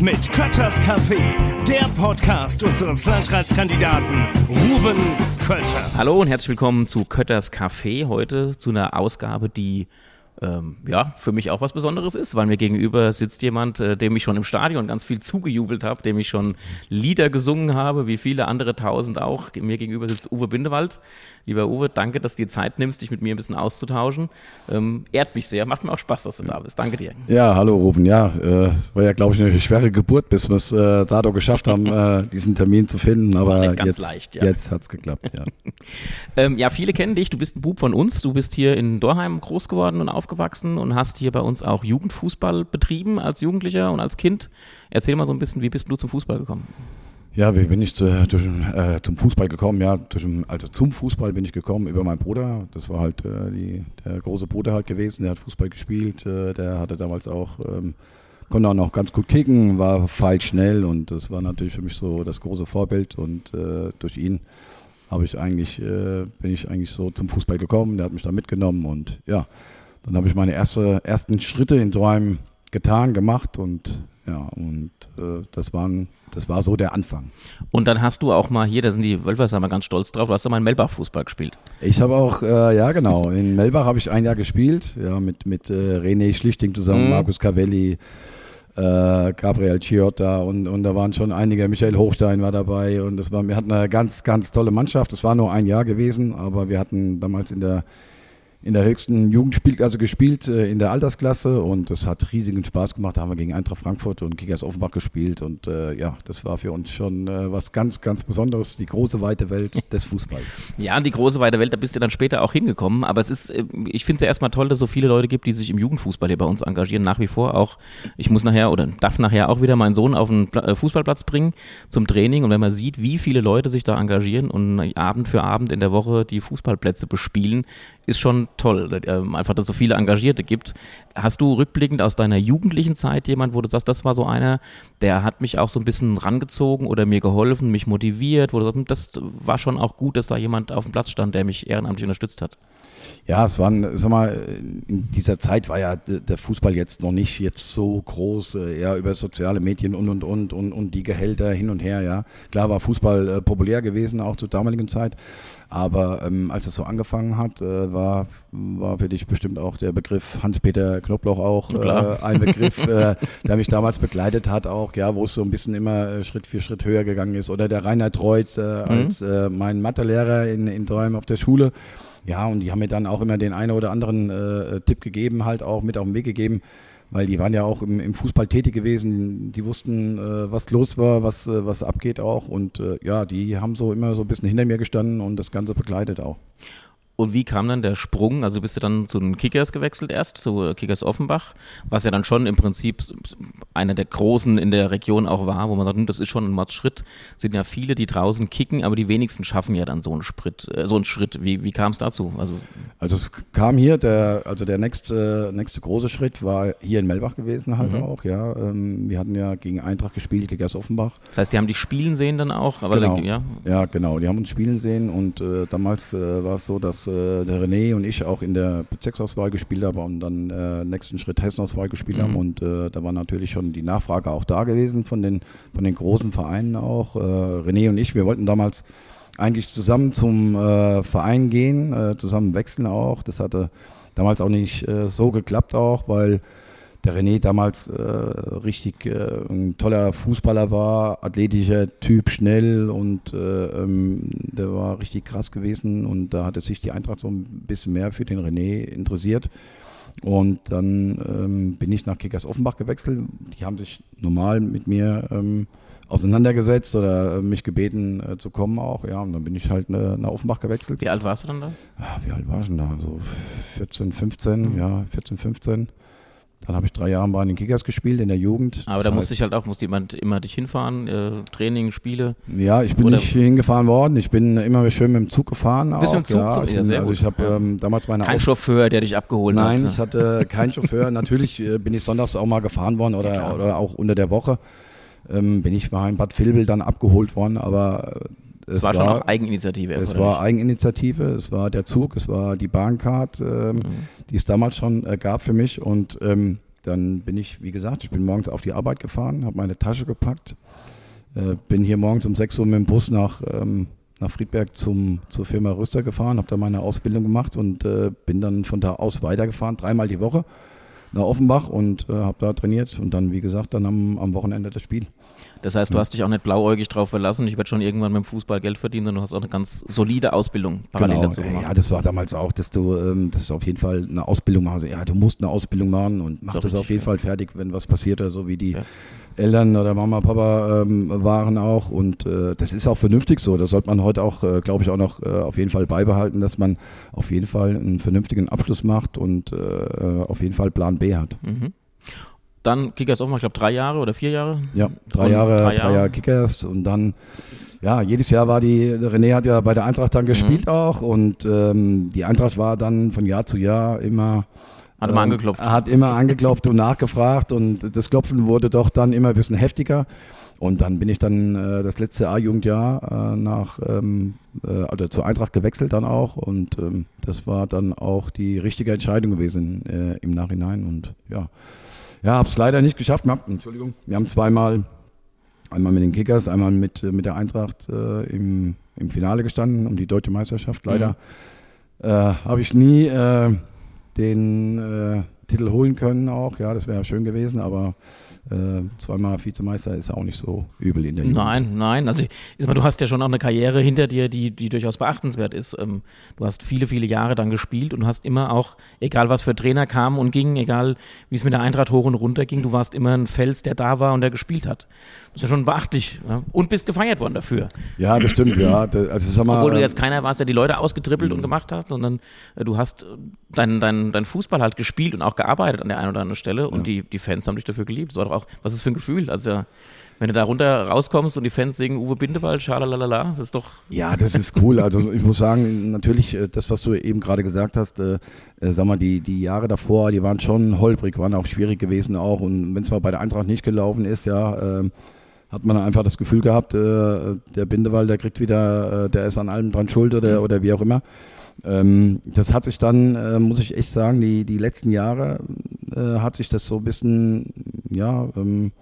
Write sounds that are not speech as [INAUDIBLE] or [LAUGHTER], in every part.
mit Kötters Café, der Podcast unseres Landratskandidaten Ruben Kötter. Hallo und herzlich willkommen zu Kötters Café. Heute zu einer Ausgabe, die ähm, ja, für mich auch was Besonderes ist, weil mir gegenüber sitzt jemand, äh, dem ich schon im Stadion ganz viel zugejubelt habe, dem ich schon Lieder gesungen habe, wie viele andere tausend auch. Mir gegenüber sitzt Uwe Bindewald. Lieber Uwe, danke, dass du dir Zeit nimmst, dich mit mir ein bisschen auszutauschen. Ähm, ehrt mich sehr, macht mir auch Spaß, dass du da bist. Danke dir. Ja, hallo Ruben. Ja, äh, war ja, glaube ich, eine schwere Geburt, bis wir es äh, dadurch geschafft haben, äh, [LAUGHS] diesen Termin zu finden. Aber ganz jetzt, leicht, ja. jetzt hat es geklappt, ja. [LAUGHS] ähm, ja, viele kennen dich. Du bist ein Bub von uns. Du bist hier in Dorheim groß geworden und aufgewachsen und hast hier bei uns auch Jugendfußball betrieben als Jugendlicher und als Kind. Erzähl mal so ein bisschen, wie bist du zum Fußball gekommen? Ja, wie bin ich zu, durch, äh, zum Fußball gekommen? Ja, durch, also zum Fußball bin ich gekommen über meinen Bruder. Das war halt äh, die, der große Bruder halt gewesen. Der hat Fußball gespielt. Äh, der hatte damals auch, ähm, konnte auch noch ganz gut kicken, war feil schnell und das war natürlich für mich so das große Vorbild. Und äh, durch ihn habe ich eigentlich, äh, bin ich eigentlich so zum Fußball gekommen. Der hat mich da mitgenommen und ja, dann habe ich meine erste, ersten Schritte in Träumen getan, gemacht und ja, und äh, das, waren, das war so der Anfang. Und dann hast du auch mal hier, da sind die Wölfers mal ganz stolz drauf, du hast ja mal in Melbach Fußball gespielt. Ich habe auch, äh, ja genau, in Melbach habe ich ein Jahr gespielt, ja, mit, mit äh, René Schlichting zusammen, mhm. Markus Cavelli, äh, Gabriel Ciotta und, und da waren schon einige, Michael Hochstein war dabei und das war, wir hatten eine ganz, ganz tolle Mannschaft. Es war nur ein Jahr gewesen, aber wir hatten damals in der in der höchsten Jugendspielklasse gespielt, äh, in der Altersklasse und das hat riesigen Spaß gemacht. Da haben wir gegen Eintracht Frankfurt und Kickers Offenbach gespielt und äh, ja, das war für uns schon äh, was ganz, ganz Besonderes, die große weite Welt [LAUGHS] des Fußballs. Ja, die große weite Welt, da bist du dann später auch hingekommen, aber es ist, äh, ich finde es ja erstmal toll, dass es so viele Leute gibt, die sich im Jugendfußball hier bei uns engagieren, nach wie vor auch. Ich muss nachher oder darf nachher auch wieder meinen Sohn auf den äh, Fußballplatz bringen zum Training und wenn man sieht, wie viele Leute sich da engagieren und Abend für Abend in der Woche die Fußballplätze bespielen, ist schon toll, ähm, einfach, dass es so viele Engagierte gibt. Hast du rückblickend aus deiner jugendlichen Zeit jemand, wo du sagst, das war so einer, der hat mich auch so ein bisschen rangezogen oder mir geholfen, mich motiviert, wo du sagst, das war schon auch gut, dass da jemand auf dem Platz stand, der mich ehrenamtlich unterstützt hat? Ja, es waren, sag mal, in dieser Zeit war ja der Fußball jetzt noch nicht jetzt so groß, äh, eher über soziale Medien und und und und und die Gehälter hin und her, ja. Klar war Fußball äh, populär gewesen, auch zur damaligen Zeit. Aber ähm, als es so angefangen hat, äh, war, war für dich bestimmt auch der Begriff Hans-Peter Knoblauch auch äh, ein Begriff, äh, der mich damals begleitet hat, auch, ja, wo es so ein bisschen immer äh, Schritt für Schritt höher gegangen ist. Oder der Rainer Treut äh, mhm. als äh, mein Mathelehrer in, in Träumen auf der Schule. Ja, und die haben mir dann auch immer den einen oder anderen äh, Tipp gegeben, halt auch mit auf den Weg gegeben, weil die waren ja auch im, im Fußball tätig gewesen, die wussten, äh, was los war, was, äh, was abgeht auch und äh, ja, die haben so immer so ein bisschen hinter mir gestanden und das Ganze begleitet auch. Und wie kam dann der Sprung? Also bist du dann zu den Kickers gewechselt erst, zu Kickers Offenbach, was ja dann schon im Prinzip einer der Großen in der Region auch war, wo man sagt, hm, das ist schon ein Mordsschritt. Sind ja viele, die draußen kicken, aber die wenigsten schaffen ja dann so einen Schritt. Äh, so einen Schritt. Wie, wie kam es dazu? Also, also es kam hier, der, also der nächste, nächste große Schritt war hier in Melbach gewesen halt mhm. auch, ja. Ähm, wir hatten ja gegen Eintracht gespielt, Kickers Offenbach. Das heißt, die haben dich spielen sehen dann auch? Aber genau. ja. ja, genau. Die haben uns spielen sehen und äh, damals äh, war es so, dass äh, der René und ich auch in der Bezirksauswahl gespielt haben und dann äh, nächsten Schritt Hessenauswahl gespielt mhm. haben und äh, da war natürlich schon die Nachfrage auch da gewesen von den, von den großen Vereinen auch. Äh, René und ich, wir wollten damals eigentlich zusammen zum äh, Verein gehen, äh, zusammen wechseln auch. Das hatte damals auch nicht äh, so geklappt auch, weil der René damals äh, richtig äh, ein toller Fußballer war, athletischer Typ, schnell und äh, ähm, der war richtig krass gewesen und da hatte sich die Eintracht so ein bisschen mehr für den René interessiert. Und dann ähm, bin ich nach Kickers Offenbach gewechselt. Die haben sich normal mit mir ähm, auseinandergesetzt oder äh, mich gebeten äh, zu kommen auch. Ja, und dann bin ich halt äh, nach Offenbach gewechselt. Wie alt warst du dann da? Ah, wie alt war ich denn da? So 14, 15, mhm. ja, 14, 15. Dann habe ich drei Jahre bei den Kickers gespielt in der Jugend. Aber das da musste ich halt auch, musste jemand immer dich hinfahren, äh, Training, Spiele? Ja, ich bin Oder nicht hingefahren worden. Ich bin immer schön mit dem Zug gefahren. Bist mit dem Zug? Ja, ich, ja, sehr also ich habe ja. ähm, damals meine Kein Auf Chauffeur, der dich abgeholt Nein, hat? Nein, ich hatte keinen Chauffeur. [LAUGHS] Natürlich äh, bin ich sonntags auch mal gefahren worden oder, ja, oder auch unter der Woche. Ähm, bin ich mal in Bad Vilbel dann abgeholt worden, aber äh, es, war, war schon auch Eigeninitiative. Es war Eigeninitiative, es war der Zug, es war die Bahncard, ähm, mhm. die es damals schon äh, gab für mich und ähm, dann bin ich, wie gesagt, ich bin morgens auf die Arbeit gefahren, habe meine Tasche gepackt, äh, bin hier morgens um 6 Uhr mit dem Bus nach, ähm, nach Friedberg zum, zur Firma Rüster gefahren, habe da meine Ausbildung gemacht und äh, bin dann von da aus weitergefahren, dreimal die Woche nach Offenbach und äh, habe da trainiert und dann, wie gesagt, dann am, am Wochenende das Spiel. Das heißt, du ja. hast dich auch nicht blauäugig drauf verlassen, ich werde schon irgendwann mit dem Fußball Geld verdienen, sondern du hast auch eine ganz solide Ausbildung parallel genau. dazu gemacht. Ja, das war damals auch, dass du, ähm, dass du auf jeden Fall eine Ausbildung machst. Ja, du musst eine Ausbildung machen und mach das, das auf jeden ja. Fall fertig, wenn was passiert oder so wie die ja. Eltern oder Mama, Papa ähm, waren auch. Und äh, das ist auch vernünftig so. Das sollte man heute auch, äh, glaube ich, auch noch äh, auf jeden Fall beibehalten, dass man auf jeden Fall einen vernünftigen Abschluss macht und äh, auf jeden Fall Plan B hat. Mhm. Dann Kickers offen, ich glaube drei Jahre oder vier Jahre? Ja, drei Jahre, drei Jahre, drei Jahre Kickers und dann ja, jedes Jahr war die, René hat ja bei der Eintracht dann gespielt mhm. auch und ähm, die Eintracht war dann von Jahr zu Jahr immer hat immer ähm, angeklopft. Hat immer angeklopft und nachgefragt und das Klopfen wurde doch dann immer ein bisschen heftiger. Und dann bin ich dann äh, das letzte A-Jugendjahr äh, nach ähm, äh, also zur Eintracht gewechselt dann auch und ähm, das war dann auch die richtige Entscheidung gewesen äh, im Nachhinein und ja, ja, habe es leider nicht geschafft. Wir haben, Entschuldigung, wir haben zweimal, einmal mit den Kickers, einmal mit mit der Eintracht äh, im, im Finale gestanden um die deutsche Meisterschaft. Leider mhm. äh, habe ich nie äh, den äh, Titel holen können auch. Ja, das wäre schön gewesen, aber äh, zweimal Vizemeister ist auch nicht so übel in der Jugend. Nein, nein. Also ich, mal, du hast ja schon auch eine Karriere hinter dir, die, die durchaus beachtenswert ist. Ähm, du hast viele, viele Jahre dann gespielt und hast immer auch, egal was für Trainer kamen und gingen, egal wie es mit der Eintracht hoch und runter ging, du warst immer ein Fels, der da war und der gespielt hat. Das ist ja schon beachtlich. Ja? Und bist gefeiert worden dafür. Ja, das stimmt, ja. Also, sag mal, Obwohl du jetzt keiner warst, der die Leute ausgetrippelt und mhm. gemacht hat, sondern äh, du hast deinen dein, dein Fußball halt gespielt und auch gearbeitet an der einen oder anderen Stelle und ja. die, die Fans haben dich dafür geliebt. Das war doch auch, was ist für ein Gefühl? Also wenn du da runter rauskommst und die Fans singen Uwe Bindewald, schalalala, das ist doch. Ja, das ist cool. Also ich muss sagen, natürlich, äh, das, was du eben gerade gesagt hast, äh, äh, sag mal, die, die Jahre davor, die waren schon holprig, waren auch schwierig gewesen auch. Und wenn es mal bei der Eintracht nicht gelaufen ist, ja, äh, hat man einfach das Gefühl gehabt, äh, der Bindewald, der kriegt wieder, äh, der ist an allem dran schuld oder, mhm. oder wie auch immer. Ähm, das hat sich dann, äh, muss ich echt sagen, die, die letzten Jahre äh, hat sich das so ein bisschen, ja, ähm,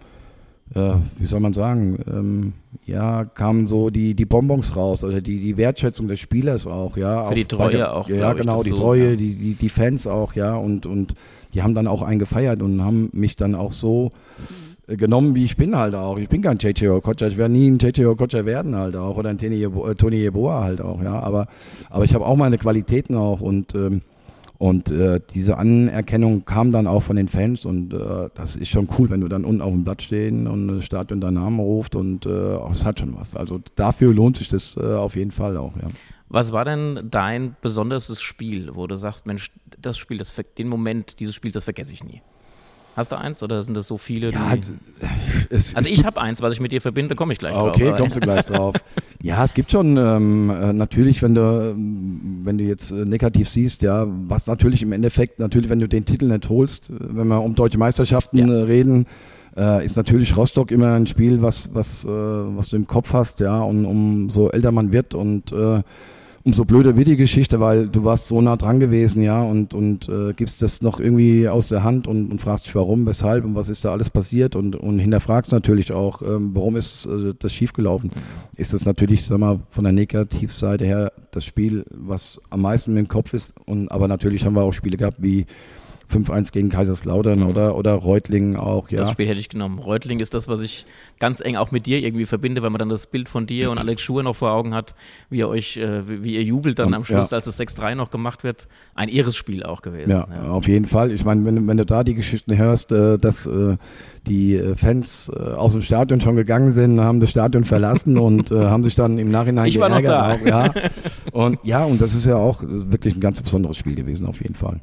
äh, wie soll man sagen, ähm, ja, kamen so die, die Bonbons raus oder die, die Wertschätzung des Spielers auch, ja. Für die Treue der, auch. Ja, genau, die so, Treue, ja. die, die, die Fans auch, ja, und, und die haben dann auch einen gefeiert und haben mich dann auch so genommen, wie ich bin halt auch. Ich bin kein JJ Okocha, ich werde nie ein JJ Okocha werden halt auch oder ein äh, Tony Yeboah halt auch, ja. Aber, aber ich habe auch meine Qualitäten auch und, ähm, und äh, diese Anerkennung kam dann auch von den Fans und äh, das ist schon cool, wenn du dann unten auf dem Blatt stehen und das Stadion deinen Namen ruft und äh, es hat schon was. Also dafür lohnt sich das äh, auf jeden Fall auch, ja. Was war denn dein besonderes Spiel, wo du sagst, Mensch, das Spiel, das, den Moment dieses Spiels, das vergesse ich nie? Hast du eins oder sind das so viele? Ja, es, also es ich habe eins, was ich mit dir verbinde, komme ich gleich drauf. Okay, kommst du gleich drauf. [LAUGHS] ja, es gibt schon ähm, äh, natürlich, wenn du, wenn du jetzt äh, negativ siehst, ja, was natürlich im Endeffekt, natürlich, wenn du den Titel nicht holst, äh, wenn wir um deutsche Meisterschaften ja. reden, äh, ist natürlich Rostock immer ein Spiel, was, was, äh, was du im Kopf hast, ja, und umso älter man wird und äh, umso blöder wird die Geschichte, weil du warst so nah dran gewesen, ja, und, und äh, gibst das noch irgendwie aus der Hand und, und fragst dich, warum, weshalb und was ist da alles passiert und, und hinterfragst natürlich auch, ähm, warum ist äh, das schiefgelaufen. Ist das natürlich, sag mal, von der Negativseite her das Spiel, was am meisten im Kopf ist. Und aber natürlich haben wir auch Spiele gehabt wie 5-1 gegen Kaiserslautern mhm. oder, oder Reutlingen auch, ja. Das Spiel hätte ich genommen. Reutlingen ist das, was ich ganz eng auch mit dir irgendwie verbinde, weil man dann das Bild von dir und Alex Schuhe noch vor Augen hat, wie ihr euch, äh, wie ihr jubelt dann am Schluss, ja. als das 6-3 noch gemacht wird. Ein Ehresspiel auch gewesen. Ja, ja. auf jeden Fall. Ich meine, wenn, wenn du da die Geschichten hörst, äh, dass äh, die Fans aus dem Stadion schon gegangen sind, haben das Stadion verlassen [LAUGHS] und haben sich dann im Nachhinein ich geärgert. War noch da. Auch, ja. [LAUGHS] Und ja, und das ist ja auch wirklich ein ganz besonderes Spiel gewesen, auf jeden Fall.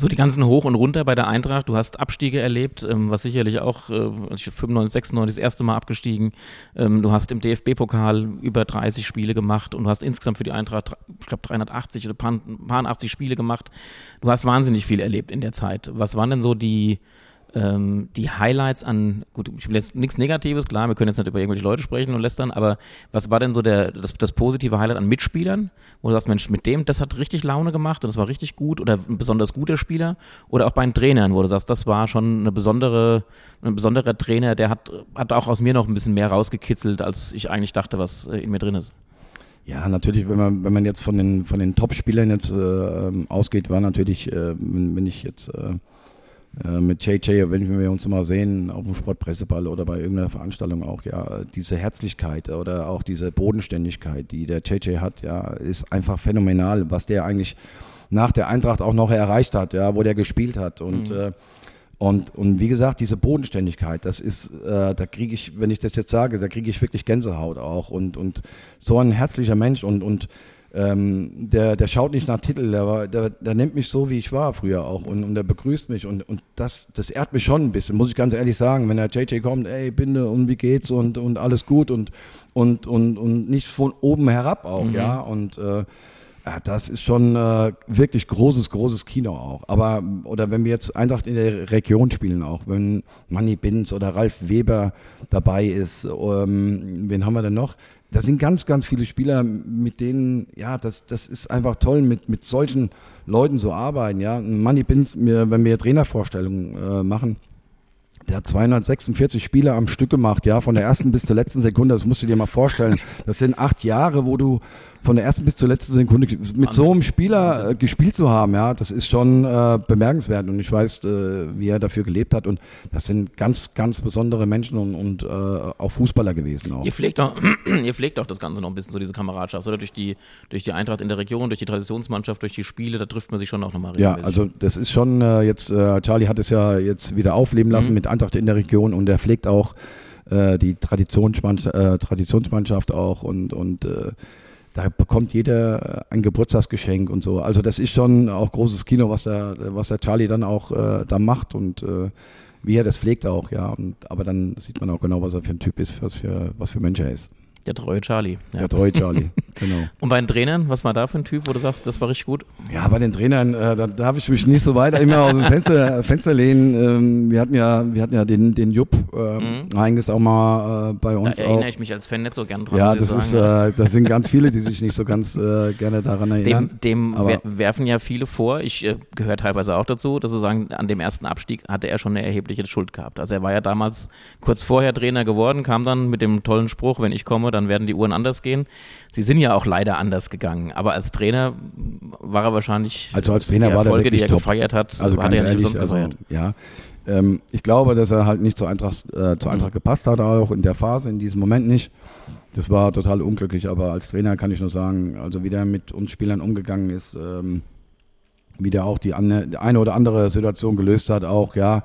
So die ganzen Hoch und Runter bei der Eintracht. Du hast Abstiege erlebt, ähm, was sicherlich auch äh, 95, 96 das erste Mal abgestiegen. Ähm, du hast im DFB-Pokal über 30 Spiele gemacht und du hast insgesamt für die Eintracht, ich glaube 380 oder paar 80 Spiele gemacht. Du hast wahnsinnig viel erlebt in der Zeit. Was waren denn so die ähm, die Highlights an, gut, ich will jetzt nichts Negatives, klar, wir können jetzt nicht über irgendwelche Leute sprechen und lästern, aber was war denn so der, das, das positive Highlight an Mitspielern, wo du sagst, Mensch, mit dem, das hat richtig Laune gemacht und das war richtig gut oder ein besonders guter Spieler oder auch bei den Trainern, wo du sagst, das war schon eine besondere, ein besonderer Trainer, der hat, hat auch aus mir noch ein bisschen mehr rausgekitzelt, als ich eigentlich dachte, was äh, in mir drin ist. Ja, natürlich, wenn man, wenn man jetzt von den, von den Top-Spielern jetzt äh, ausgeht, war natürlich, äh, wenn, wenn ich jetzt äh, äh mit JJ, wenn wir uns mal sehen, auf dem Sportpresseball oder bei irgendeiner Veranstaltung auch, ja, diese Herzlichkeit oder auch diese Bodenständigkeit, die der JJ hat, ja, ist einfach phänomenal, was der eigentlich nach der Eintracht auch noch erreicht hat, ja, wo der gespielt hat. Und mhm. äh, und, und wie gesagt, diese Bodenständigkeit, das ist, äh, da kriege ich, wenn ich das jetzt sage, da kriege ich wirklich Gänsehaut auch. Und, und so ein herzlicher Mensch und, und ähm, der, der schaut nicht nach Titel, der, war, der, der nimmt mich so, wie ich war früher auch und, und der begrüßt mich und, und das, das ehrt mich schon ein bisschen, muss ich ganz ehrlich sagen. Wenn der JJ kommt, ey, Binde und wie geht's und, und alles gut und, und, und, und nicht von oben herab auch, mhm. ja. Und äh, ja, das ist schon äh, wirklich großes, großes Kino auch. Aber, oder wenn wir jetzt Eintracht in der Region spielen auch, wenn Manny Binz oder Ralf Weber dabei ist, ähm, wen haben wir denn noch? Da sind ganz, ganz viele Spieler, mit denen, ja, das, das ist einfach toll, mit, mit solchen Leuten zu arbeiten, ja. Manny Binz, wenn wir Trainervorstellungen äh, machen, der hat 246 Spiele am Stück gemacht, ja, von der ersten bis zur letzten Sekunde. Das musst du dir mal vorstellen. Das sind acht Jahre, wo du von der ersten bis zur letzten Sekunde mit Wahnsinn. so einem Spieler äh, gespielt zu haben, ja, das ist schon äh, bemerkenswert und ich weiß, äh, wie er dafür gelebt hat und das sind ganz, ganz besondere Menschen und, und äh, auch Fußballer gewesen. Auch. Ihr pflegt auch, [CLEARS THROAT] ihr pflegt auch das Ganze noch ein bisschen so diese Kameradschaft oder durch die, durch die Eintracht in der Region, durch die Traditionsmannschaft, durch die Spiele, da trifft man sich schon auch nochmal regelmäßig. Ja, also das ist schon äh, jetzt, äh, Charlie hat es ja jetzt wieder aufleben lassen mhm. mit Eintracht in der Region und er pflegt auch die Traditionsmannschaft, Traditionsmannschaft auch und, und da bekommt jeder ein Geburtstagsgeschenk und so. Also das ist schon auch großes Kino, was der, was der Charlie dann auch äh, da macht und äh, wie er das pflegt auch, ja. Und, aber dann sieht man auch genau, was er für ein Typ ist, was für, was für Mensch er ist. Der treue Charlie. Ja. Der treue Charlie, [LAUGHS] genau. Und bei den Trainern, was war da für ein Typ, wo du sagst, das war richtig gut? Ja, bei den Trainern, äh, da darf ich mich nicht so weiter immer aus dem Fenster, [LAUGHS] Fenster lehnen. Ähm, wir hatten ja, wir hatten ja den, den Jupp ähm, mhm. eigentlich auch mal äh, bei uns. Da erinnere auch. ich mich als Fan nicht so gern dran. Ja, das ist, äh, das sind ganz viele, die sich [LAUGHS] nicht so ganz äh, gerne daran erinnern. Dem, dem wer werfen ja viele vor, ich äh, gehöre teilweise auch dazu, dass sie sagen, an dem ersten Abstieg hatte er schon eine erhebliche Schuld gehabt. Also er war ja damals kurz vorher Trainer geworden, kam dann mit dem tollen Spruch, wenn ich komme, dann werden die Uhren anders gehen. Sie sind ja auch leider anders gegangen, aber als Trainer war er wahrscheinlich also als Trainer die war Erfolge, die er top. gefeiert hat, also hat er ja nicht ehrlich, also, gefeiert. Ja, ähm, ich glaube, dass er halt nicht zur Eintracht, äh, zur Eintracht mhm. gepasst hat, auch in der Phase, in diesem Moment nicht. Das war total unglücklich, aber als Trainer kann ich nur sagen, also wie der mit uns Spielern umgegangen ist, ähm, wie der auch die eine oder andere Situation gelöst hat, auch, ja,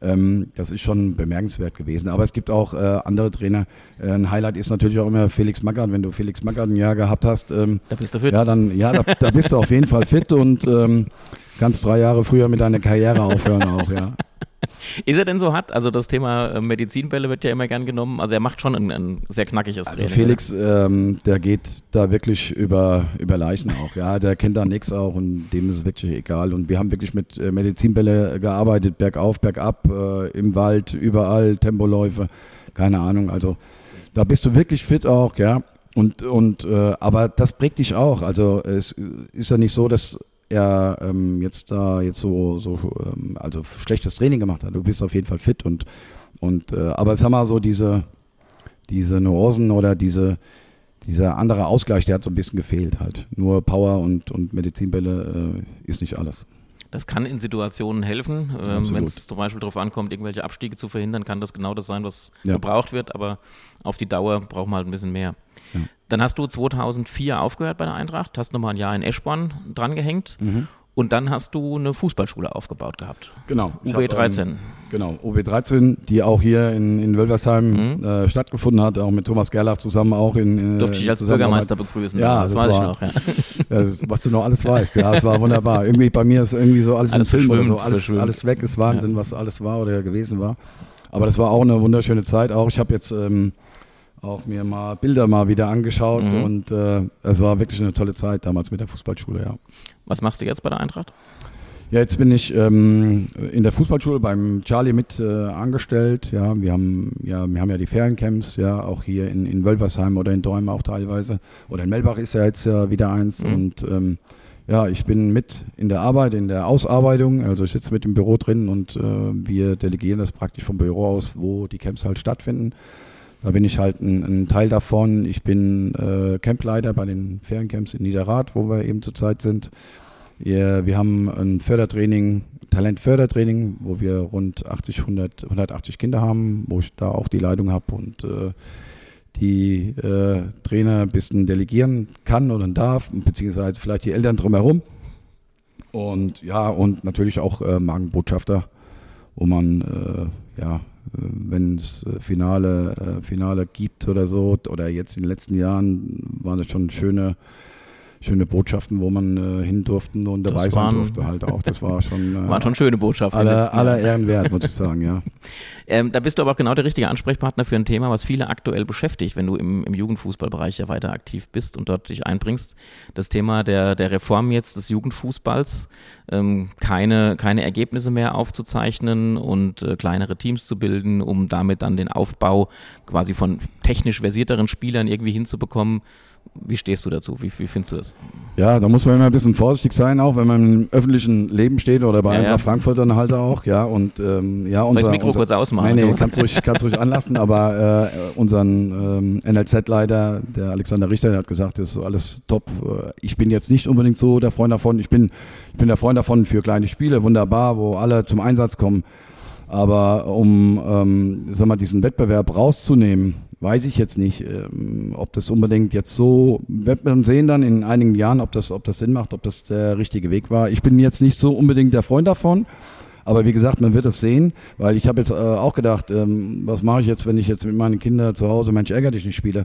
ähm, das ist schon bemerkenswert gewesen. Aber es gibt auch äh, andere Trainer. Äh, ein Highlight ist natürlich auch immer Felix Magath. Wenn du Felix Magath ein Jahr gehabt hast, ähm, da bist du fit. Ja, dann, ja, da, da bist du auf jeden Fall fit und ähm, kannst drei Jahre früher mit deiner Karriere aufhören auch, ja. [LAUGHS] Ist er denn so hart? Also das Thema äh, Medizinbälle wird ja immer gern genommen. Also er macht schon ein, ein sehr knackiges also Training. Felix, ähm, der geht da wirklich über, über Leichen auch. Ja, der kennt da nichts auch und dem ist es wirklich egal. Und wir haben wirklich mit äh, Medizinbälle gearbeitet, bergauf, bergab, äh, im Wald, überall, Tempoläufe, keine Ahnung. Also da bist du wirklich fit auch, ja. Und, und äh, aber das prägt dich auch. Also es ist ja nicht so, dass er ähm, jetzt da jetzt so, so ähm, also schlechtes Training gemacht hat. Du bist auf jeden Fall fit und, und äh, aber es haben wir so diese, diese Nuancen oder diese, dieser andere Ausgleich, der hat so ein bisschen gefehlt halt. Nur Power und, und Medizinbälle äh, ist nicht alles. Das kann in Situationen helfen. Ähm, Wenn es zum Beispiel darauf ankommt, irgendwelche Abstiege zu verhindern, kann das genau das sein, was ja. gebraucht wird. Aber auf die Dauer braucht man halt ein bisschen mehr. Ja. Dann hast du 2004 aufgehört bei der Eintracht, hast nochmal ein Jahr in Eschborn drangehängt. Mhm. Und dann hast du eine Fußballschule aufgebaut gehabt. Genau. UB13. Ähm, genau, UB13, die auch hier in, in Wölversheim mhm. äh, stattgefunden hat, auch mit Thomas Gerlach zusammen auch in. Äh, Durfte ich als Bürgermeister begrüßen. Ja, das, das weiß war, ich noch. [LAUGHS] Ja. Das, was du noch alles weißt, ja, das war wunderbar. Irgendwie bei mir ist irgendwie so alles, alles im Film oder so, alles, alles weg, ist Wahnsinn, ja. was alles war oder gewesen war. Aber das war auch eine wunderschöne Zeit. Auch ich habe jetzt ähm, auch mir mal Bilder mal wieder angeschaut mhm. und äh, es war wirklich eine tolle Zeit damals mit der Fußballschule, ja. Was machst du jetzt bei der Eintracht? Ja, jetzt bin ich ähm, in der Fußballschule beim Charlie mit äh, angestellt. Ja, wir haben ja, wir haben ja die Feriencamps, ja, auch hier in, in Wölversheim oder in Däumen auch teilweise. Oder in Melbach ist ja jetzt ja wieder eins. Mhm. Und ähm, ja, ich bin mit in der Arbeit, in der Ausarbeitung. Also ich sitze mit im Büro drin und äh, wir delegieren das praktisch vom Büro aus, wo die Camps halt stattfinden. Da bin ich halt ein, ein Teil davon. Ich bin äh, Campleiter bei den Feriencamps in Niederrad, wo wir eben zurzeit sind. Wir, wir haben ein Fördertraining, Talentfördertraining, wo wir rund 80, 100, 180 Kinder haben, wo ich da auch die Leitung habe und äh, die äh, Trainer ein bisschen delegieren kann oder darf, beziehungsweise vielleicht die Eltern drumherum. Und ja, und natürlich auch äh, Magenbotschafter, wo man, äh, ja, wenn es äh, Finale, äh, Finale gibt oder so, oder jetzt in den letzten Jahren waren das schon schöne schöne Botschaften, wo man äh, hin durften und dabei das sein durfte halt auch. Das war schon, [LAUGHS] äh, waren schon schöne Botschaften. Aller, aller Ehren wert, muss ich sagen, ja. [LAUGHS] ähm, da bist du aber auch genau der richtige Ansprechpartner für ein Thema, was viele aktuell beschäftigt, wenn du im, im Jugendfußballbereich ja weiter aktiv bist und dort dich einbringst. Das Thema der, der Reform jetzt des Jugendfußballs, ähm, keine, keine Ergebnisse mehr aufzuzeichnen und äh, kleinere Teams zu bilden, um damit dann den Aufbau quasi von technisch versierteren Spielern irgendwie hinzubekommen wie stehst du dazu? Wie, wie findest du das? Ja, da muss man immer ein bisschen vorsichtig sein, auch wenn man im öffentlichen Leben steht oder bei ja, Eintracht ja. Frankfurt dann halt auch, ja. Und ähm, ja, unser, Soll ich das Mikro unser, kurz ausmachen? Nee, nee, kannst ruhig, kannst ruhig anlassen, aber äh, unseren ähm, NLZ-Leiter, der Alexander Richter, der hat gesagt, das ist alles top. Äh, ich bin jetzt nicht unbedingt so der Freund davon. Ich bin, ich bin der Freund davon für kleine Spiele, wunderbar, wo alle zum Einsatz kommen. Aber um ähm, sag mal, diesen Wettbewerb rauszunehmen, weiß ich jetzt nicht, ähm, ob das unbedingt jetzt so, wird man sehen dann in einigen Jahren, ob das, ob das Sinn macht, ob das der richtige Weg war. Ich bin jetzt nicht so unbedingt der Freund davon. Aber wie gesagt, man wird es sehen, weil ich habe jetzt äh, auch gedacht, ähm, was mache ich jetzt, wenn ich jetzt mit meinen Kindern zu Hause Mensch ärger dich nicht spiele?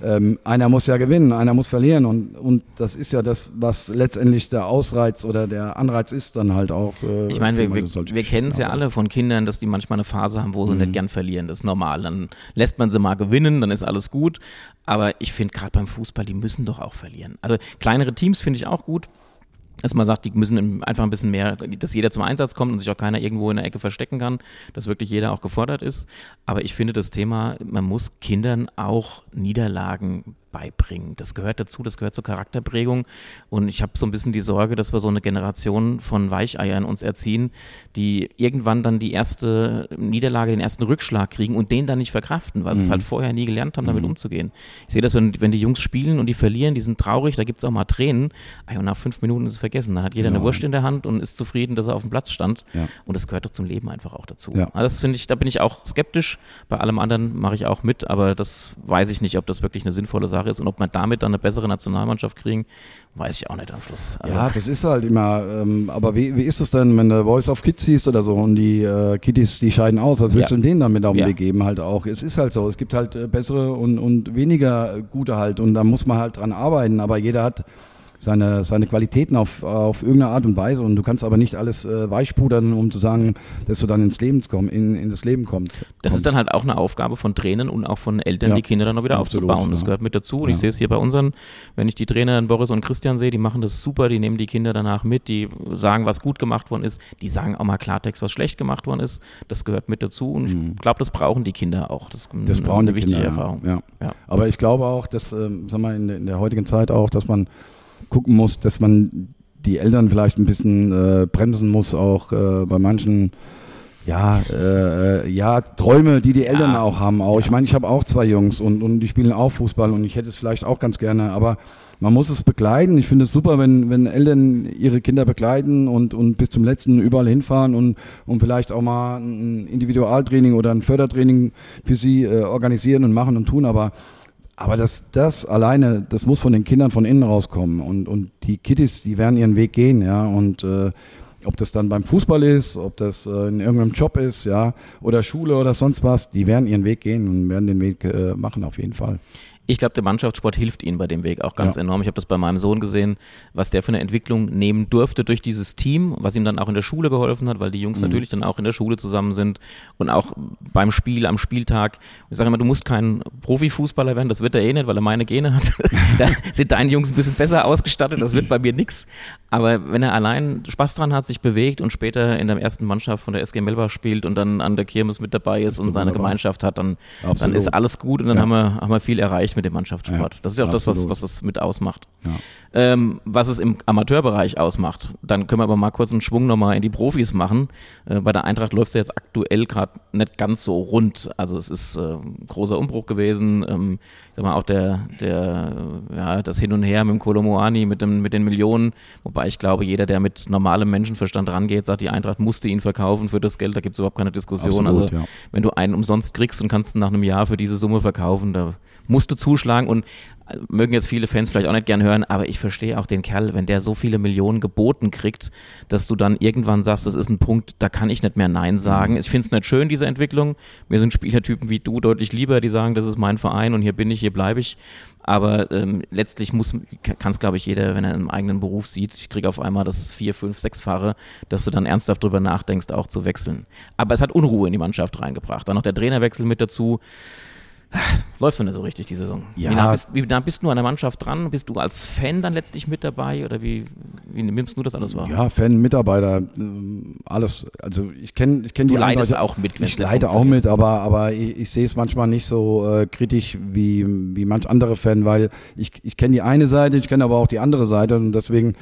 Ja. Ähm, einer muss ja gewinnen, einer muss verlieren und, und das ist ja das, was letztendlich der Ausreiz oder der Anreiz ist dann halt auch. Äh, ich meine, wir, wir, wir kennen es ja alle von Kindern, dass die manchmal eine Phase haben, wo sie mhm. nicht gern verlieren. Das ist normal. Dann lässt man sie mal gewinnen, dann ist alles gut. Aber ich finde gerade beim Fußball, die müssen doch auch verlieren. Also kleinere Teams finde ich auch gut dass man sagt, die müssen einfach ein bisschen mehr, dass jeder zum Einsatz kommt und sich auch keiner irgendwo in der Ecke verstecken kann, dass wirklich jeder auch gefordert ist. Aber ich finde das Thema, man muss Kindern auch Niederlagen beibringen. Das gehört dazu, das gehört zur Charakterprägung. Und ich habe so ein bisschen die Sorge, dass wir so eine Generation von Weicheiern uns erziehen, die irgendwann dann die erste Niederlage, den ersten Rückschlag kriegen und den dann nicht verkraften, weil mhm. sie es halt vorher nie gelernt haben, damit mhm. umzugehen. Ich sehe das, wenn, wenn die Jungs spielen und die verlieren, die sind traurig, da gibt es auch mal Tränen. Und nach fünf Minuten ist es vergessen. Da hat jeder ja. eine Wurst in der Hand und ist zufrieden, dass er auf dem Platz stand. Ja. Und das gehört doch zum Leben einfach auch dazu. Ja. Also das finde ich, da bin ich auch skeptisch. Bei allem anderen mache ich auch mit, aber das weiß ich nicht, ob das wirklich eine sinnvolle Sache ist und ob man damit dann eine bessere Nationalmannschaft kriegen, weiß ich auch nicht am Schluss. Also ja, das ist halt immer, ähm, aber wie, wie ist es denn, wenn du Voice of Kids siehst oder so und die äh, Kiddies, die scheiden aus, was willst ja. du denen dann mit auf den ja. Weg geben halt auch? Es ist halt so, es gibt halt äh, bessere und, und weniger gute halt und da muss man halt dran arbeiten, aber jeder hat seine, seine Qualitäten auf, auf irgendeine Art und Weise und du kannst aber nicht alles äh, weichpudern, um zu sagen, dass du dann ins Leben komm, in, in das Leben kommst. Das ist dann halt auch eine Aufgabe von Trainern und auch von Eltern, ja, die Kinder dann noch wieder absolut, aufzubauen. Das ja. gehört mit dazu. Und ja. ich sehe es hier bei unseren, wenn ich die Trainer Boris und Christian sehe, die machen das super, die nehmen die Kinder danach mit, die sagen, was gut gemacht worden ist, die sagen auch mal Klartext, was schlecht gemacht worden ist. Das gehört mit dazu und mhm. ich glaube, das brauchen die Kinder auch. Das, das brauchen eine wichtige Kinder, Erfahrung. Ja. Aber ich glaube auch, dass, ähm, sag mal, in der, in der heutigen Zeit auch, dass man gucken muss, dass man die Eltern vielleicht ein bisschen äh, bremsen muss, auch äh, bei manchen ja, äh, ja, Träume, die die Eltern ja. auch haben. Auch. Ich meine, ich habe auch zwei Jungs und, und die spielen auch Fußball und ich hätte es vielleicht auch ganz gerne, aber man muss es begleiten. Ich finde es super, wenn, wenn Eltern ihre Kinder begleiten und, und bis zum letzten überall hinfahren und, und vielleicht auch mal ein Individualtraining oder ein Fördertraining für sie äh, organisieren und machen und tun, aber aber das, das alleine, das muss von den Kindern von innen rauskommen. Und, und die Kitties, die werden ihren Weg gehen, ja. Und äh, ob das dann beim Fußball ist, ob das äh, in irgendeinem Job ist, ja, oder Schule oder sonst was, die werden ihren Weg gehen und werden den Weg äh, machen auf jeden Fall. Ich glaube, der Mannschaftssport hilft ihnen bei dem Weg auch ganz ja. enorm. Ich habe das bei meinem Sohn gesehen, was der für eine Entwicklung nehmen durfte durch dieses Team, was ihm dann auch in der Schule geholfen hat, weil die Jungs mhm. natürlich dann auch in der Schule zusammen sind und auch beim Spiel, am Spieltag. Ich sage immer, du musst kein Profifußballer werden, das wird er eh nicht, weil er meine Gene hat. [LAUGHS] da sind deine Jungs ein bisschen besser ausgestattet, das wird bei mir nichts. Aber wenn er allein Spaß dran hat, sich bewegt und später in der ersten Mannschaft von der SG Melbach spielt und dann an der Kirmes mit dabei ist und seine Gemeinschaft hat, dann, dann ist alles gut und dann ja. haben, wir, haben wir viel erreicht mit dem Mannschaftssport. Ja, das ist ja auch absolut. das, was, was das mit ausmacht. Ja. Ähm, was es im Amateurbereich ausmacht. Dann können wir aber mal kurz einen Schwung nochmal in die Profis machen. Äh, bei der Eintracht läuft es jetzt aktuell gerade nicht ganz so rund. Also es ist äh, ein großer Umbruch gewesen. Ähm, ich sag mal, auch der, der, ja, das Hin und Her mit dem Kolomoani, mit, dem, mit den Millionen, wobei ich glaube, jeder, der mit normalem Menschenverstand rangeht, sagt, die Eintracht musste ihn verkaufen für das Geld, da gibt es überhaupt keine Diskussion. Absolut, also ja. wenn du einen umsonst kriegst und kannst ihn nach einem Jahr für diese Summe verkaufen, da musst du zuschlagen und mögen jetzt viele Fans vielleicht auch nicht gern hören, aber ich verstehe auch den Kerl, wenn der so viele Millionen geboten kriegt, dass du dann irgendwann sagst, das ist ein Punkt, da kann ich nicht mehr Nein sagen. Mhm. Ich finde es nicht schön, diese Entwicklung. Mir sind Spielertypen wie du deutlich lieber, die sagen, das ist mein Verein und hier bin ich, hier bleibe ich. Aber ähm, letztlich muss, kann es, glaube ich, jeder, wenn er einen eigenen Beruf sieht, ich kriege auf einmal das vier, fünf, sechsfache, dass du dann ernsthaft drüber nachdenkst, auch zu wechseln. Aber es hat Unruhe in die Mannschaft reingebracht. Dann noch der Trainerwechsel mit dazu läuft so nicht so richtig die Saison. Ja. Wie, nah bist, wie nah bist du an der Mannschaft dran? Bist du als Fan dann letztlich mit dabei oder wie, wie nimmst du das alles wahr? Ja, Fan, Mitarbeiter, ähm, alles. Also ich kenne ich kenn die Du leidest auch mit. Ich leide auch mit, aber, aber ich, ich sehe es manchmal nicht so äh, kritisch wie, wie manch andere Fan, weil ich, ich kenne die eine Seite, ich kenne aber auch die andere Seite und deswegen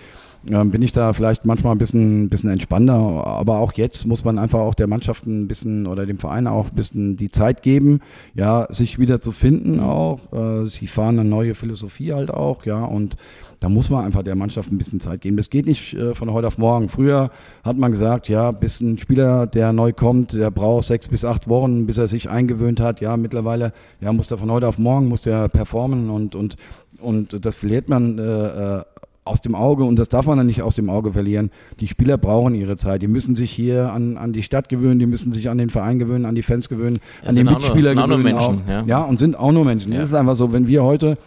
bin ich da vielleicht manchmal ein bisschen, bisschen entspannter. Aber auch jetzt muss man einfach auch der Mannschaft ein bisschen oder dem Verein auch ein bisschen die Zeit geben, ja, sich wieder zu finden auch. Äh, sie fahren eine neue Philosophie halt auch, ja, und da muss man einfach der Mannschaft ein bisschen Zeit geben. Das geht nicht äh, von heute auf morgen. Früher hat man gesagt, ja, bis ein Spieler, der neu kommt, der braucht sechs bis acht Wochen, bis er sich eingewöhnt hat. Ja, mittlerweile, ja, muss der von heute auf morgen, muss der performen und, und, und das verliert man äh, äh aus dem Auge, und das darf man dann nicht aus dem Auge verlieren, die Spieler brauchen ihre Zeit. Die müssen sich hier an, an die Stadt gewöhnen, die müssen sich an den Verein gewöhnen, an die Fans gewöhnen, ja, an die Mitspieler nur, gewöhnen. Menschen, auch. Ja. ja. und sind auch nur Menschen. Ja. Das ist einfach so, wenn wir heute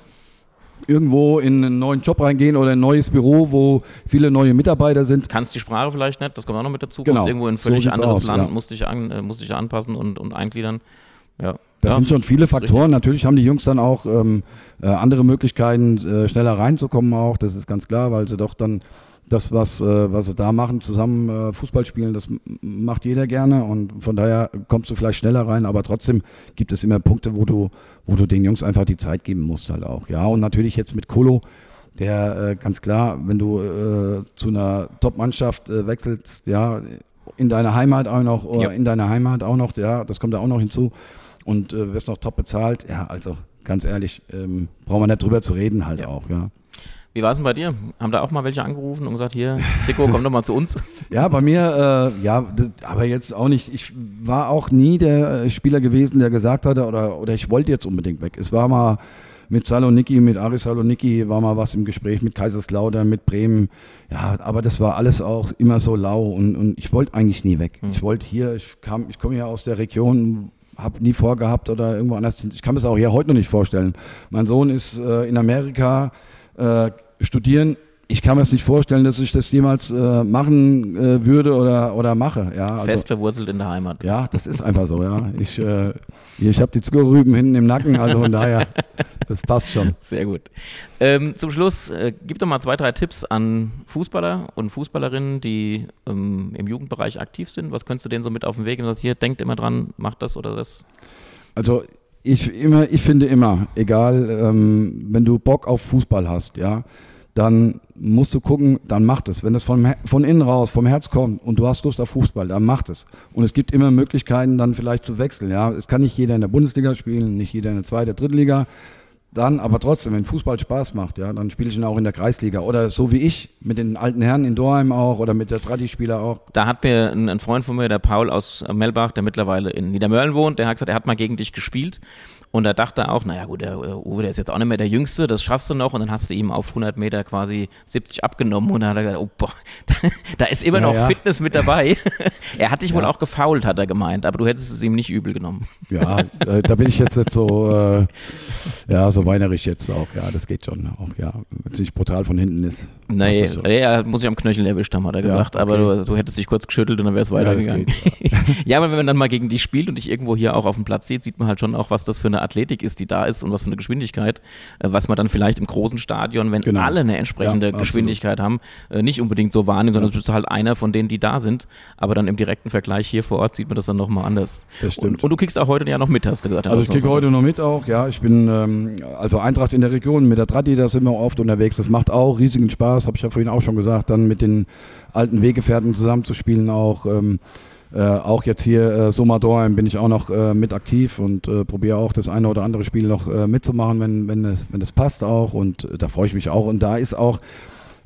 irgendwo in einen neuen Job reingehen oder ein neues Büro, wo viele neue Mitarbeiter sind. Kannst die Sprache vielleicht nicht, das kommt auch noch mit dazu. Genau. Kommst irgendwo in ein völlig so anderes aus, Land, ja. musst, dich an, äh, musst dich anpassen und, und eingliedern. Ja. Das ja, sind schon viele Faktoren. Natürlich haben die Jungs dann auch ähm, äh, andere Möglichkeiten, äh, schneller reinzukommen auch. Das ist ganz klar, weil sie doch dann das, was, äh, was sie da machen, zusammen äh, Fußball spielen, das macht jeder gerne und von daher kommst du vielleicht schneller rein, aber trotzdem gibt es immer Punkte, wo du, wo du den Jungs einfach die Zeit geben musst halt auch. Ja, und natürlich jetzt mit Kolo, der äh, ganz klar, wenn du äh, zu einer Top-Mannschaft äh, wechselst, ja, in deiner Heimat auch noch, oder ja. in deiner Heimat auch noch, ja, das kommt da auch noch hinzu und äh, wirst noch top bezahlt. Ja, also ganz ehrlich, ähm, brauchen wir nicht drüber zu reden halt ja. auch, ja. Wie war es denn bei dir? Haben da auch mal welche angerufen und gesagt, hier, Zico, komm doch mal zu uns? [LAUGHS] Ja, bei mir, äh, ja, aber jetzt auch nicht. Ich war auch nie der äh, Spieler gewesen, der gesagt hatte, oder, oder ich wollte jetzt unbedingt weg. Es war mal mit Saloniki, mit Aris Saloniki war mal was im Gespräch, mit Kaiserslautern, mit Bremen. Ja, aber das war alles auch immer so lau und, und ich wollte eigentlich nie weg. Hm. Ich wollte hier, ich kam, ich komme ja aus der Region, habe nie vorgehabt oder irgendwo anders. Ich kann mir das auch hier heute noch nicht vorstellen. Mein Sohn ist äh, in Amerika äh, studieren. Ich kann mir das nicht vorstellen, dass ich das jemals äh, machen äh, würde oder, oder mache. Ja, also, Fest verwurzelt in der Heimat. Ja, das ist einfach so. Ja, ich, äh, ich habe die Zuckerrüben hinten im Nacken, also von daher, [LAUGHS] das passt schon. Sehr gut. Ähm, zum Schluss, äh, gib doch mal zwei, drei Tipps an Fußballer und Fußballerinnen, die ähm, im Jugendbereich aktiv sind. Was könntest du denen so mit auf den Weg geben? Hier, denkt immer dran, macht das oder das. Also ich, immer, ich finde immer, egal, ähm, wenn du Bock auf Fußball hast, ja, dann musst du gucken, dann macht es. Wenn das von, von innen raus, vom Herz kommt und du hast Lust auf Fußball, dann macht es. Und es gibt immer Möglichkeiten, dann vielleicht zu wechseln. Ja, es kann nicht jeder in der Bundesliga spielen, nicht jeder in der zweiten, dritten Liga. Dann aber trotzdem, wenn Fußball Spaß macht, ja, dann spiele ich ihn auch in der Kreisliga. Oder so wie ich, mit den alten Herren in Dorheim auch oder mit der Tradi-Spieler auch. Da hat mir ein, Freund von mir, der Paul aus Melbach, der mittlerweile in Niedermörlen wohnt, der hat gesagt, er hat mal gegen dich gespielt. Und da dachte er auch, naja gut, der Uwe, der ist jetzt auch nicht mehr der Jüngste, das schaffst du noch. Und dann hast du ihm auf 100 Meter quasi 70 abgenommen. Und dann hat er gesagt, oh boah, [LAUGHS] da ist immer ja, noch ja. Fitness mit dabei. [LAUGHS] er hat dich ja. wohl auch gefault, hat er gemeint. Aber du hättest es ihm nicht übel genommen. Ja, äh, da bin ich jetzt nicht so, äh, ja, so weinerisch jetzt auch. Ja, das geht schon auch, ja, wenn es nicht brutal von hinten ist. Nee, ja, muss ich am Knöchel erwischt haben, hat er gesagt. Ja, okay. Aber du, du, hättest dich kurz geschüttelt und dann wäre es weitergegangen. Ja, [LAUGHS] ja, aber wenn man dann mal gegen dich spielt und dich irgendwo hier auch auf dem Platz sieht, sieht man halt schon auch, was das für eine Athletik ist, die da ist und was für eine Geschwindigkeit, äh, was man dann vielleicht im großen Stadion, wenn genau. alle eine entsprechende ja, Geschwindigkeit haben, äh, nicht unbedingt so wahrnimmt, sondern ja. bist du halt einer von denen, die da sind. Aber dann im direkten Vergleich hier vor Ort sieht man das dann nochmal anders. Das stimmt. Und, und, du kriegst auch heute ja noch mit, hast du gesagt. Also ich kriege heute noch mit auch, ja. Ich bin ähm, also Eintracht in der Region mit der Tradi, da sind wir oft unterwegs. Das macht auch riesigen Spaß, habe ich ja vorhin auch schon gesagt, dann mit den alten Weggefährten zusammenzuspielen auch. Ähm, äh, auch jetzt hier äh, Somadorheim bin ich auch noch äh, mit aktiv und äh, probiere auch das eine oder andere Spiel noch äh, mitzumachen, wenn, wenn, es, wenn es passt auch und äh, da freue ich mich auch. Und da ist auch,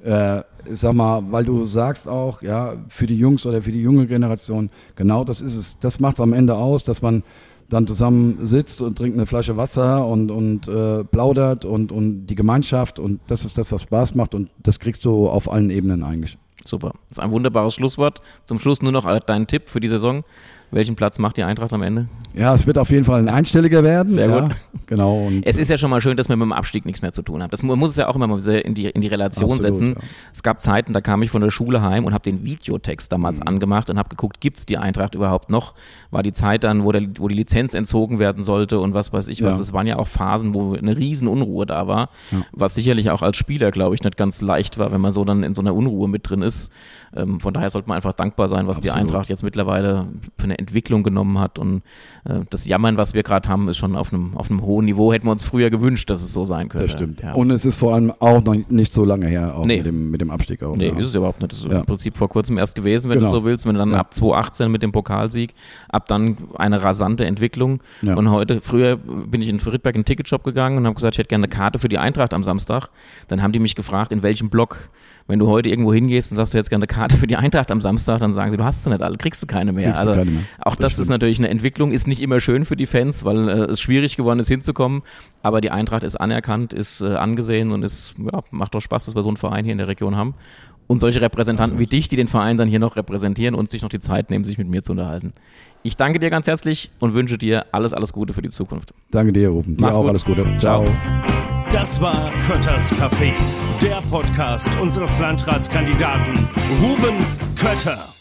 äh, sag mal, weil du sagst auch, ja, für die Jungs oder für die junge Generation, genau das ist es, das macht es am Ende aus, dass man dann zusammen sitzt und trinkt eine Flasche Wasser und, und äh, plaudert und, und die Gemeinschaft und das ist das, was Spaß macht und das kriegst du auf allen Ebenen eigentlich. Super. Das ist ein wunderbares Schlusswort. Zum Schluss nur noch dein Tipp für die Saison. Welchen Platz macht die Eintracht am Ende? Ja, es wird auf jeden Fall ein einstelliger werden. Sehr ja, gut. Genau. Es ist ja schon mal schön, dass man mit dem Abstieg nichts mehr zu tun hat. Das man muss es ja auch immer mal in die, in die Relation Absolut, setzen. Ja. Es gab Zeiten, da kam ich von der Schule heim und habe den Videotext damals mhm. angemacht und habe geguckt, gibt es die Eintracht überhaupt noch? War die Zeit dann, wo, der, wo die Lizenz entzogen werden sollte und was weiß ich was. Es waren ja auch Phasen, wo eine riesen Unruhe da war, ja. was sicherlich auch als Spieler, glaube ich, nicht ganz leicht war, wenn man so dann in so einer Unruhe mit drin ist. Ähm, von daher sollte man einfach dankbar sein, was Absolut. die Eintracht jetzt mittlerweile für eine Entwicklung genommen hat. Und äh, das Jammern, was wir gerade haben, ist schon auf einem, auf einem hohen Niveau. Hätten wir uns früher gewünscht, dass es so sein könnte. Das stimmt. Ja. Und es ist vor allem auch noch nicht so lange her, auch nee. mit, dem, mit dem Abstieg. Auch, nee, ja. ist es überhaupt nicht. Das ist ja. im Prinzip vor kurzem erst gewesen, wenn genau. du so willst. Wenn dann ab 2018 mit dem Pokalsieg, ab dann eine rasante Entwicklung. Und heute, früher bin ich in Friedberg in den Ticketshop gegangen und habe gesagt, ich hätte gerne eine Karte für die Eintracht am Samstag. Dann haben die mich gefragt, in welchem Block wenn du heute irgendwo hingehst und sagst, du hättest gerne eine Karte für die Eintracht am Samstag, dann sagen sie, du hast sie nicht alle, kriegst du keine mehr. also keine mehr. auch das, das ist natürlich eine Entwicklung, ist nicht immer schön für die Fans, weil äh, es schwierig geworden ist hinzukommen. Aber die Eintracht ist anerkannt, ist äh, angesehen und ist, ja, macht doch Spaß, dass wir so einen Verein hier in der Region haben. Und solche Repräsentanten wie dich, die den Verein dann hier noch repräsentieren und sich noch die Zeit nehmen, sich mit mir zu unterhalten. Ich danke dir ganz herzlich und wünsche dir alles, alles Gute für die Zukunft. Danke dir, Rufen. Dir Mach's auch gut. alles Gute. Ciao. Das war Kötters Café, der Podcast unseres Landratskandidaten Ruben Kötter.